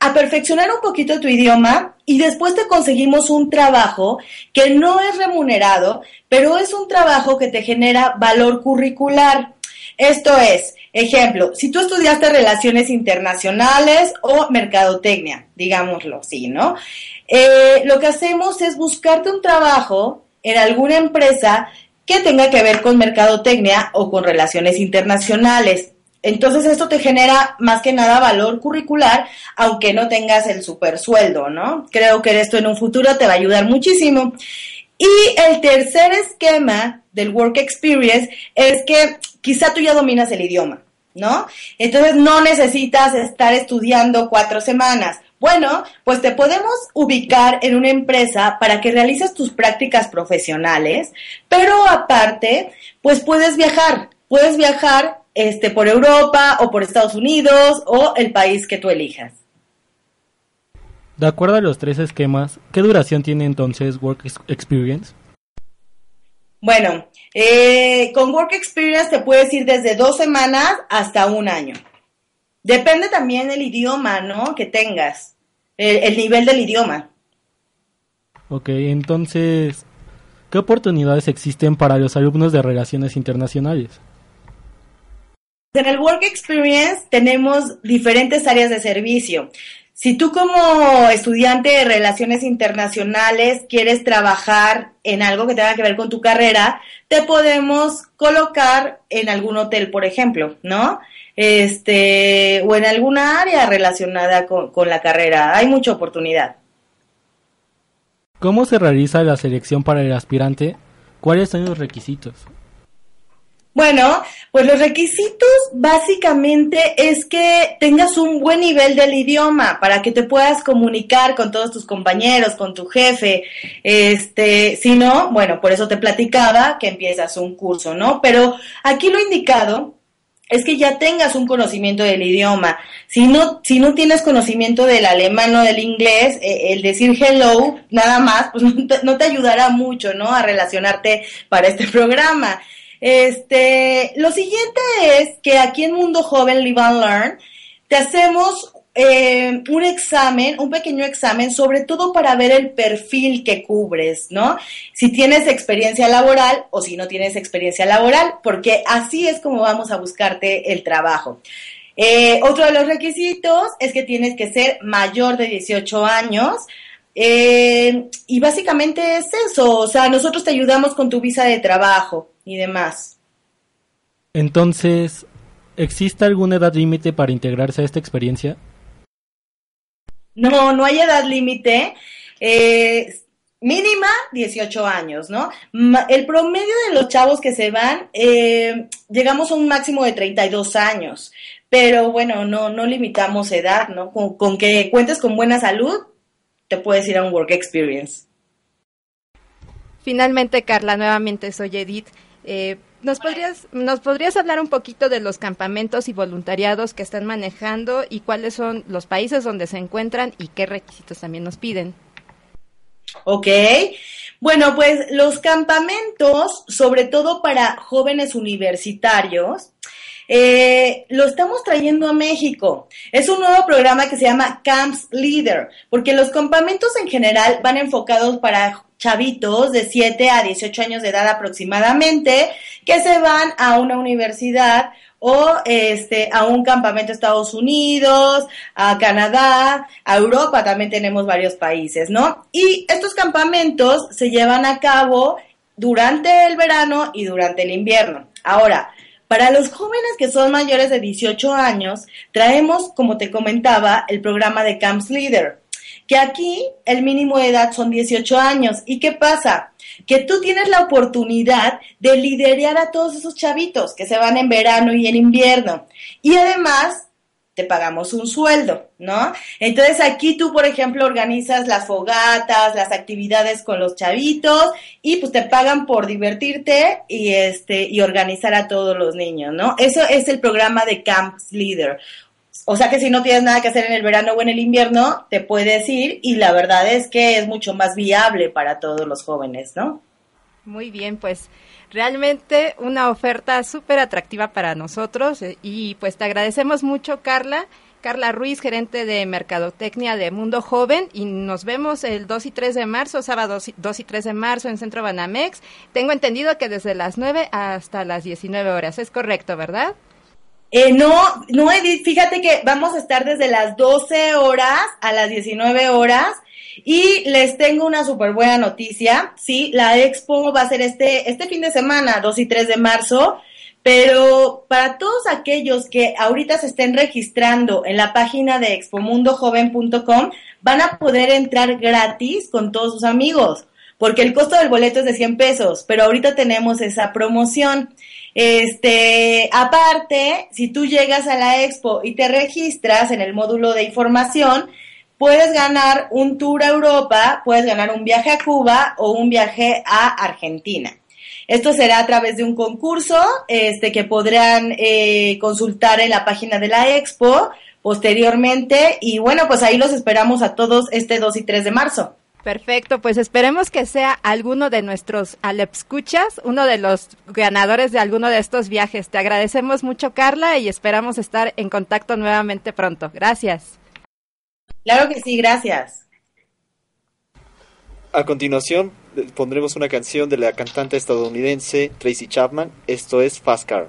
a perfeccionar un poquito tu idioma y después te conseguimos un trabajo que no es remunerado, pero es un trabajo que te genera valor curricular. Esto es, ejemplo, si tú estudiaste relaciones internacionales o mercadotecnia, digámoslo así, ¿no? Eh, lo que hacemos es buscarte un trabajo en alguna empresa que tenga que ver con mercadotecnia o con relaciones internacionales. Entonces esto te genera más que nada valor curricular, aunque no tengas el super sueldo, ¿no? Creo que esto en un futuro te va a ayudar muchísimo. Y el tercer esquema del Work Experience es que quizá tú ya dominas el idioma, ¿no? Entonces no necesitas estar estudiando cuatro semanas. Bueno, pues te podemos ubicar en una empresa para que realices tus prácticas profesionales, pero aparte, pues puedes viajar, puedes viajar este por Europa o por Estados Unidos o el país que tú elijas. De acuerdo a los tres esquemas, ¿qué duración tiene entonces Work Ex- Experience? Bueno, eh, con Work Experience te puedes ir desde dos semanas hasta un año. Depende también del idioma, ¿no? Que tengas, el, el nivel del idioma. Ok, entonces, ¿qué oportunidades existen para los alumnos de relaciones internacionales? En el Work Experience tenemos diferentes áreas de servicio. Si tú como estudiante de relaciones internacionales quieres trabajar en algo que tenga que ver con tu carrera, te podemos colocar en algún hotel, por ejemplo, ¿no? Este, o en alguna área relacionada con, con la carrera. Hay mucha oportunidad. ¿Cómo se realiza la selección para el aspirante? ¿Cuáles son los requisitos? Bueno, pues los requisitos básicamente es que tengas un buen nivel del idioma para que te puedas comunicar con todos tus compañeros, con tu jefe. Este, si no, bueno, por eso te platicaba que empiezas un curso, ¿no? Pero aquí lo indicado es que ya tengas un conocimiento del idioma. Si no, si no tienes conocimiento del alemán o del inglés, eh, el decir hello nada más, pues no te, no te ayudará mucho, ¿no? A relacionarte para este programa. Este, lo siguiente es que aquí en Mundo Joven Live and Learn te hacemos eh, un examen, un pequeño examen, sobre todo para ver el perfil que cubres, ¿no? Si tienes experiencia laboral o si no tienes experiencia laboral, porque así es como vamos a buscarte el trabajo. Eh, otro de los requisitos es que tienes que ser mayor de 18 años. eh, y básicamente es eso, o sea, nosotros te ayudamos con tu visa de trabajo y demás. Entonces, ¿existe alguna edad límite para integrarse a esta experiencia? No, no hay edad límite. Eh, mínima 18 años, ¿no? El promedio de los chavos que se van, eh, llegamos a un máximo de 32 años. Pero bueno, no, no limitamos edad, ¿no? Con, con que cuentes con buena salud, te puedes ir a un work experience. Finalmente, Carla, nuevamente soy Edith. Eh, ¿nos, podrías, ¿Nos podrías hablar un poquito de los campamentos y voluntariados que están manejando y cuáles son los países donde se encuentran y qué requisitos también nos piden? Ok. Bueno, pues los campamentos, sobre todo para jóvenes universitarios, eh, lo estamos trayendo a México. Es un nuevo programa que se llama Camps Leader, porque los campamentos en general van enfocados para chavitos de 7 a 18 años de edad aproximadamente, que se van a una universidad o este a un campamento a Estados Unidos, a Canadá, a Europa también tenemos varios países, ¿no? Y estos campamentos se llevan a cabo durante el verano y durante el invierno. Ahora, para los jóvenes que son mayores de 18 años, traemos, como te comentaba, el programa de Camps Leader, que aquí el mínimo de edad son 18 años. ¿Y qué pasa? Que tú tienes la oportunidad de liderar a todos esos chavitos que se van en verano y en invierno. Y además te pagamos un sueldo, ¿no? Entonces aquí tú, por ejemplo, organizas las fogatas, las actividades con los chavitos y pues te pagan por divertirte y este y organizar a todos los niños, ¿no? Eso es el programa de Camps Leader. O sea que si no tienes nada que hacer en el verano o en el invierno, te puedes ir y la verdad es que es mucho más viable para todos los jóvenes, ¿no? Muy bien, pues realmente una oferta súper atractiva para nosotros eh, y pues te agradecemos mucho, Carla. Carla Ruiz, gerente de Mercadotecnia de Mundo Joven, y nos vemos el 2 y 3 de marzo, sábado 2 y 3 de marzo en Centro Banamex. Tengo entendido que desde las 9 hasta las 19 horas, es correcto, ¿verdad? Eh, no, no, Edith, fíjate que vamos a estar desde las 12 horas a las 19 horas y les tengo una súper buena noticia. Sí, la expo va a ser este, este fin de semana, 2 y 3 de marzo, pero para todos aquellos que ahorita se estén registrando en la página de expomundojoven.com, van a poder entrar gratis con todos sus amigos porque el costo del boleto es de 100 pesos, pero ahorita tenemos esa promoción. Este, aparte, si tú llegas a la expo y te registras en el módulo de información, puedes ganar un tour a Europa, puedes ganar un viaje a Cuba o un viaje a Argentina. Esto será a través de un concurso este, que podrán eh, consultar en la página de la expo posteriormente. Y bueno, pues ahí los esperamos a todos este 2 y 3 de marzo. Perfecto, pues esperemos que sea alguno de nuestros Alepscuchas, uno de los ganadores de alguno de estos viajes. Te agradecemos mucho, Carla, y esperamos estar en contacto nuevamente pronto. Gracias. Claro que sí, gracias. A continuación, pondremos una canción de la cantante estadounidense Tracy Chapman. Esto es Fast Car.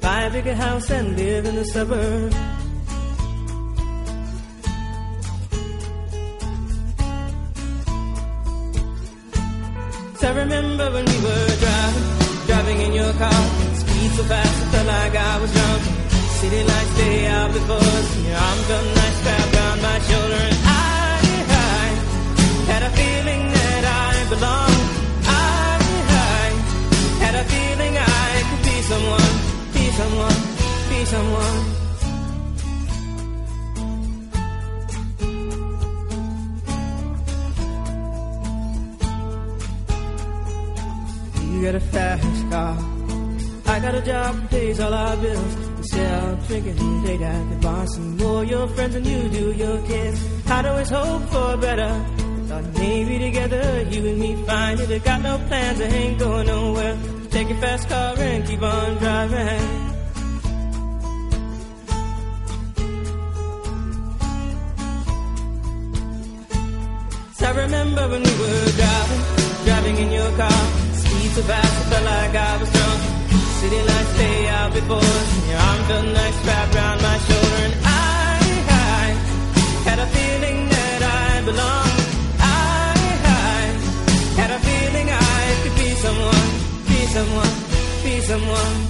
Buy a bigger house and live in the suburbs. So I remember when we were driving, driving in your car. Speed so fast, I felt like I was drunk. City lights day out before us, your arm felt nice wrapped around my shoulder. And I, I had a feeling that I belonged. I, I had a feeling I could be someone, someone, be someone. You got a fast car. I got a job pays all our bills. We sell drinking late at the bar. Some more your friends than you do your kids. I'd always hope for better. Thought maybe together you and me find it. I got no plans, I ain't going nowhere. Take your fast car and keep on driving. Remember when we were driving, driving in your car. Speed so fast, I felt like I was drunk. City lights stay out before us, and your arm felt nice wrapped around my shoulder. And I, I had a feeling that I belonged. I, I had a feeling I could be someone, be someone, be someone.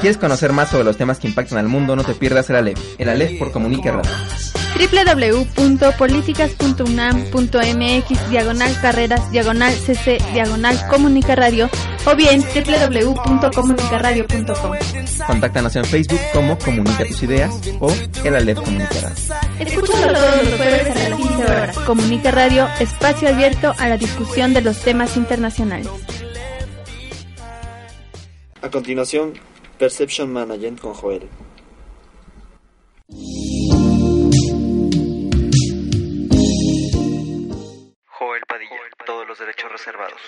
Quieres conocer más sobre los temas que impactan al mundo, no te pierdas el Alef, el Alef por Comunica Radio. www.políticas.unam.mx diagonal carreras diagonal cc diagonal comunica radio o bien www.comunicaradio.com Contáctanos en Facebook como Comunica tus ideas o el Alef Comunicará. Escúchalo todos los jueves a las 15 horas. Comunica Radio, espacio abierto a la discusión de los temas internacionales. A continuación, Perception Management con Joel. Joel Padilla, todos los derechos reservados.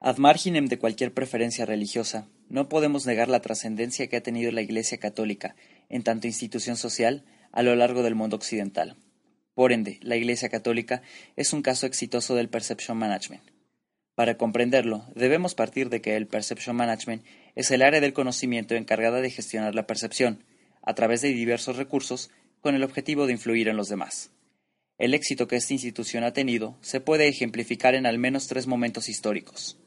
Ad marginem de cualquier preferencia religiosa, no podemos negar la trascendencia que ha tenido la Iglesia Católica, en tanto institución social, a lo largo del mundo occidental. Por ende, la Iglesia Católica es un caso exitoso del Perception Management. Para comprenderlo, debemos partir de que el Perception Management es el área del conocimiento encargada de gestionar la percepción, a través de diversos recursos, con el objetivo de influir en los demás. El éxito que esta institución ha tenido se puede ejemplificar en al menos tres momentos históricos.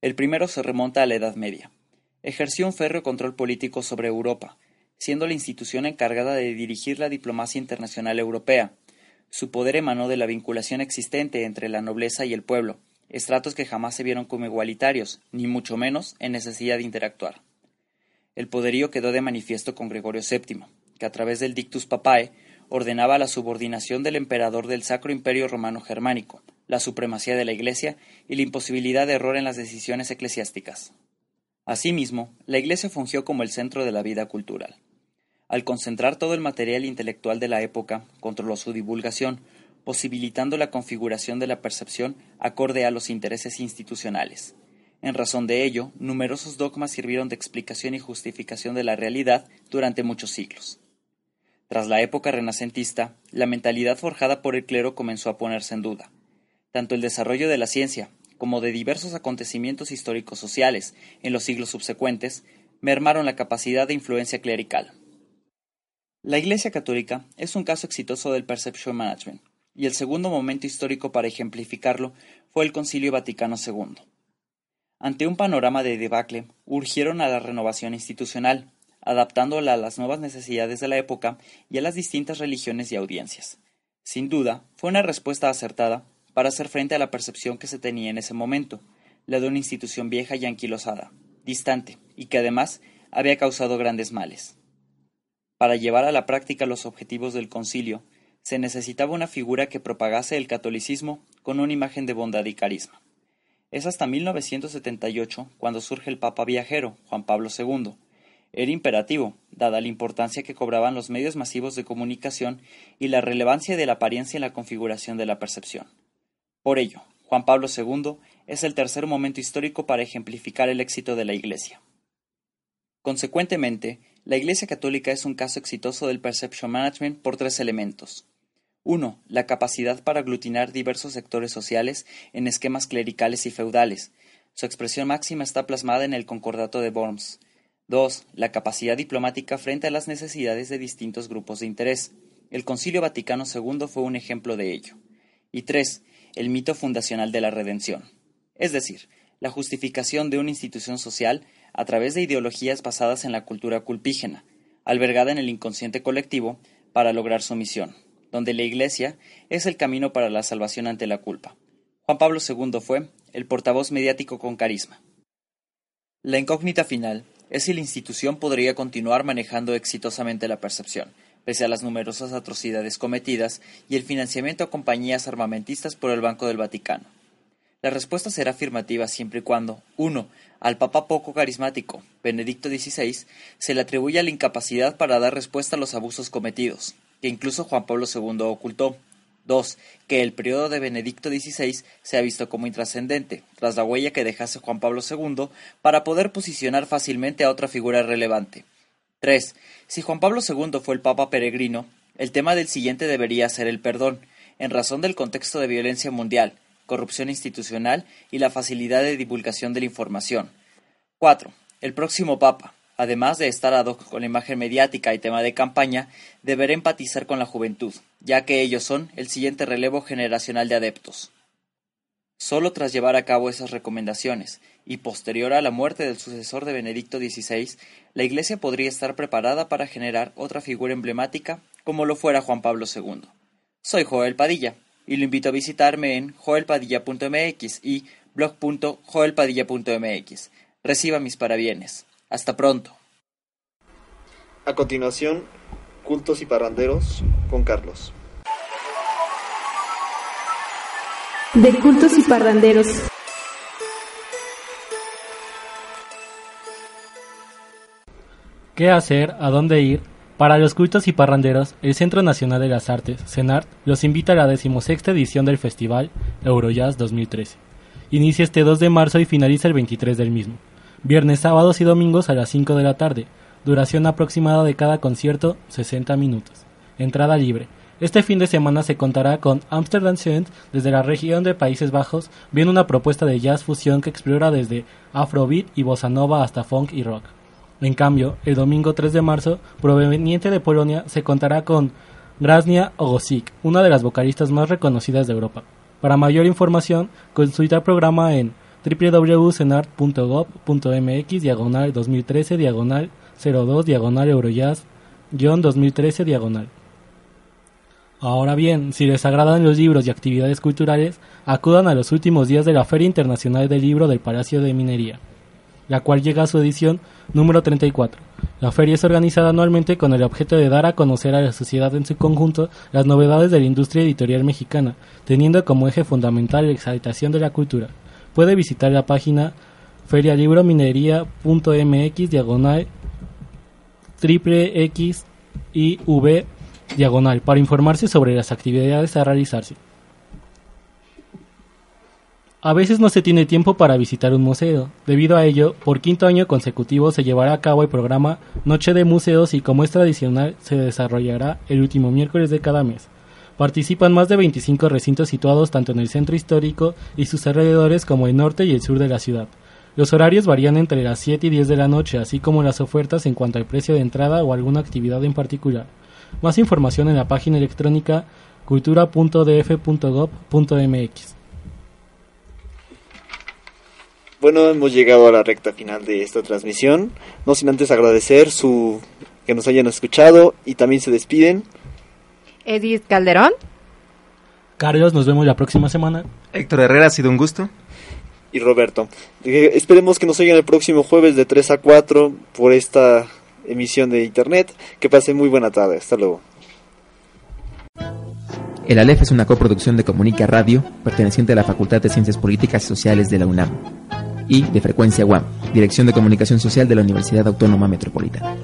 El primero se remonta a la Edad Media. Ejerció un férreo control político sobre Europa, siendo la institución encargada de dirigir la diplomacia internacional europea. Su poder emanó de la vinculación existente entre la nobleza y el pueblo, estratos que jamás se vieron como igualitarios, ni mucho menos en necesidad de interactuar. El poderío quedó de manifiesto con Gregorio VII, que a través del Dictus Papae ordenaba la subordinación del emperador del Sacro Imperio Romano Germánico, la supremacía de la Iglesia y la imposibilidad de error en las decisiones eclesiásticas. Asimismo, la Iglesia fungió como el centro de la vida cultural. Al concentrar todo el material intelectual de la época, controló su divulgación, posibilitando la configuración de la percepción acorde a los intereses institucionales. En razón de ello, numerosos dogmas sirvieron de explicación y justificación de la realidad durante muchos siglos. Tras la época renacentista, la mentalidad forjada por el clero comenzó a ponerse en duda. Tanto el desarrollo de la ciencia como de diversos acontecimientos históricos sociales en los siglos subsecuentes mermaron la capacidad de influencia clerical. La Iglesia Católica es un caso exitoso del Perception Management, y el segundo momento histórico para ejemplificarlo fue el Concilio Vaticano II. Ante un panorama de debacle, urgieron a la renovación institucional, adaptándola a las nuevas necesidades de la época y a las distintas religiones y audiencias. Sin duda, fue una respuesta acertada para hacer frente a la percepción que se tenía en ese momento, la de una institución vieja y anquilosada, distante, y que además había causado grandes males. Para llevar a la práctica los objetivos del concilio, se necesitaba una figura que propagase el catolicismo con una imagen de bondad y carisma. Es hasta 1978 cuando surge el Papa viajero, Juan Pablo II. Era imperativo, dada la importancia que cobraban los medios masivos de comunicación y la relevancia de la apariencia en la configuración de la percepción. Por ello, Juan Pablo II es el tercer momento histórico para ejemplificar el éxito de la Iglesia. Consecuentemente, la Iglesia Católica es un caso exitoso del Perception Management por tres elementos. 1. La capacidad para aglutinar diversos sectores sociales en esquemas clericales y feudales. Su expresión máxima está plasmada en el Concordato de Worms. 2. La capacidad diplomática frente a las necesidades de distintos grupos de interés. El Concilio Vaticano II fue un ejemplo de ello. Y 3. El mito fundacional de la redención. Es decir, la justificación de una institución social a través de ideologías basadas en la cultura culpígena, albergada en el inconsciente colectivo para lograr su misión donde la Iglesia es el camino para la salvación ante la culpa. Juan Pablo II fue el portavoz mediático con carisma. La incógnita final es si la institución podría continuar manejando exitosamente la percepción, pese a las numerosas atrocidades cometidas y el financiamiento a compañías armamentistas por el Banco del Vaticano. La respuesta será afirmativa siempre y cuando, 1. Al Papa poco carismático, Benedicto XVI, se le atribuya la incapacidad para dar respuesta a los abusos cometidos, que incluso Juan Pablo II ocultó. 2. Que el periodo de Benedicto XVI se ha visto como intrascendente, tras la huella que dejase Juan Pablo II, para poder posicionar fácilmente a otra figura relevante. 3. Si Juan Pablo II fue el Papa peregrino, el tema del siguiente debería ser el perdón, en razón del contexto de violencia mundial, corrupción institucional y la facilidad de divulgación de la información. 4. El próximo Papa, además de estar ad hoc con la imagen mediática y tema de campaña, deberá empatizar con la juventud, ya que ellos son el siguiente relevo generacional de adeptos. Solo tras llevar a cabo esas recomendaciones, y posterior a la muerte del sucesor de Benedicto XVI, la Iglesia podría estar preparada para generar otra figura emblemática como lo fuera Juan Pablo II. Soy Joel Padilla, y lo invito a visitarme en joelpadilla.mx y blog.joelpadilla.mx. Reciba mis parabienes. Hasta pronto. A continuación, Cultos y Parranderos con Carlos. De cultos y parranderos. ¿Qué hacer? ¿A dónde ir? Para los cultos y parranderos, el Centro Nacional de las Artes, CENART, los invita a la decimosexta edición del Festival Eurojazz 2013. Inicia este 2 de marzo y finaliza el 23 del mismo. Viernes, sábados y domingos a las 5 de la tarde. Duración aproximada de cada concierto, 60 minutos. Entrada libre. Este fin de semana se contará con Amsterdam Sound desde la región de Países Bajos, viene una propuesta de jazz fusión que explora desde afrobeat y bossa nova hasta funk y rock. En cambio, el domingo 3 de marzo, proveniente de Polonia, se contará con Grasnia Ogosik, una de las vocalistas más reconocidas de Europa. Para mayor información, consulta el programa en www.cenart.gov.mx diagonal 2013 diagonal 02 diagonal Eurojazz 2013 diagonal. Ahora bien, si les agradan los libros y actividades culturales, acudan a los últimos días de la Feria Internacional del Libro del Palacio de Minería, la cual llega a su edición número 34. La feria es organizada anualmente con el objeto de dar a conocer a la sociedad en su conjunto las novedades de la industria editorial mexicana, teniendo como eje fundamental la exaltación de la cultura. Puede visitar la página ferialibrominería.mx diagonal triple X y V diagonal para informarse sobre las actividades a realizarse. A veces no se tiene tiempo para visitar un museo. Debido a ello, por quinto año consecutivo se llevará a cabo el programa Noche de Museos y como es tradicional, se desarrollará el último miércoles de cada mes. Participan más de 25 recintos situados tanto en el centro histórico y sus alrededores como el norte y el sur de la ciudad. Los horarios varían entre las 7 y 10 de la noche, así como las ofertas en cuanto al precio de entrada o alguna actividad en particular. Más información en la página electrónica cultura.df.gov.mx. Bueno, hemos llegado a la recta final de esta transmisión. No sin antes agradecer su que nos hayan escuchado y también se despiden. Edith Calderón. Carlos, nos vemos la próxima semana. Héctor Herrera, ha sido un gusto. Y Roberto. Eh, esperemos que nos oigan el próximo jueves de 3 a 4 por esta emisión de internet. Que pasen muy buena tarde. Hasta luego. El Aleph es una coproducción de Comunica Radio, perteneciente a la Facultad de Ciencias Políticas y Sociales de la UNAM, y de Frecuencia UAM, Dirección de Comunicación Social de la Universidad Autónoma Metropolitana.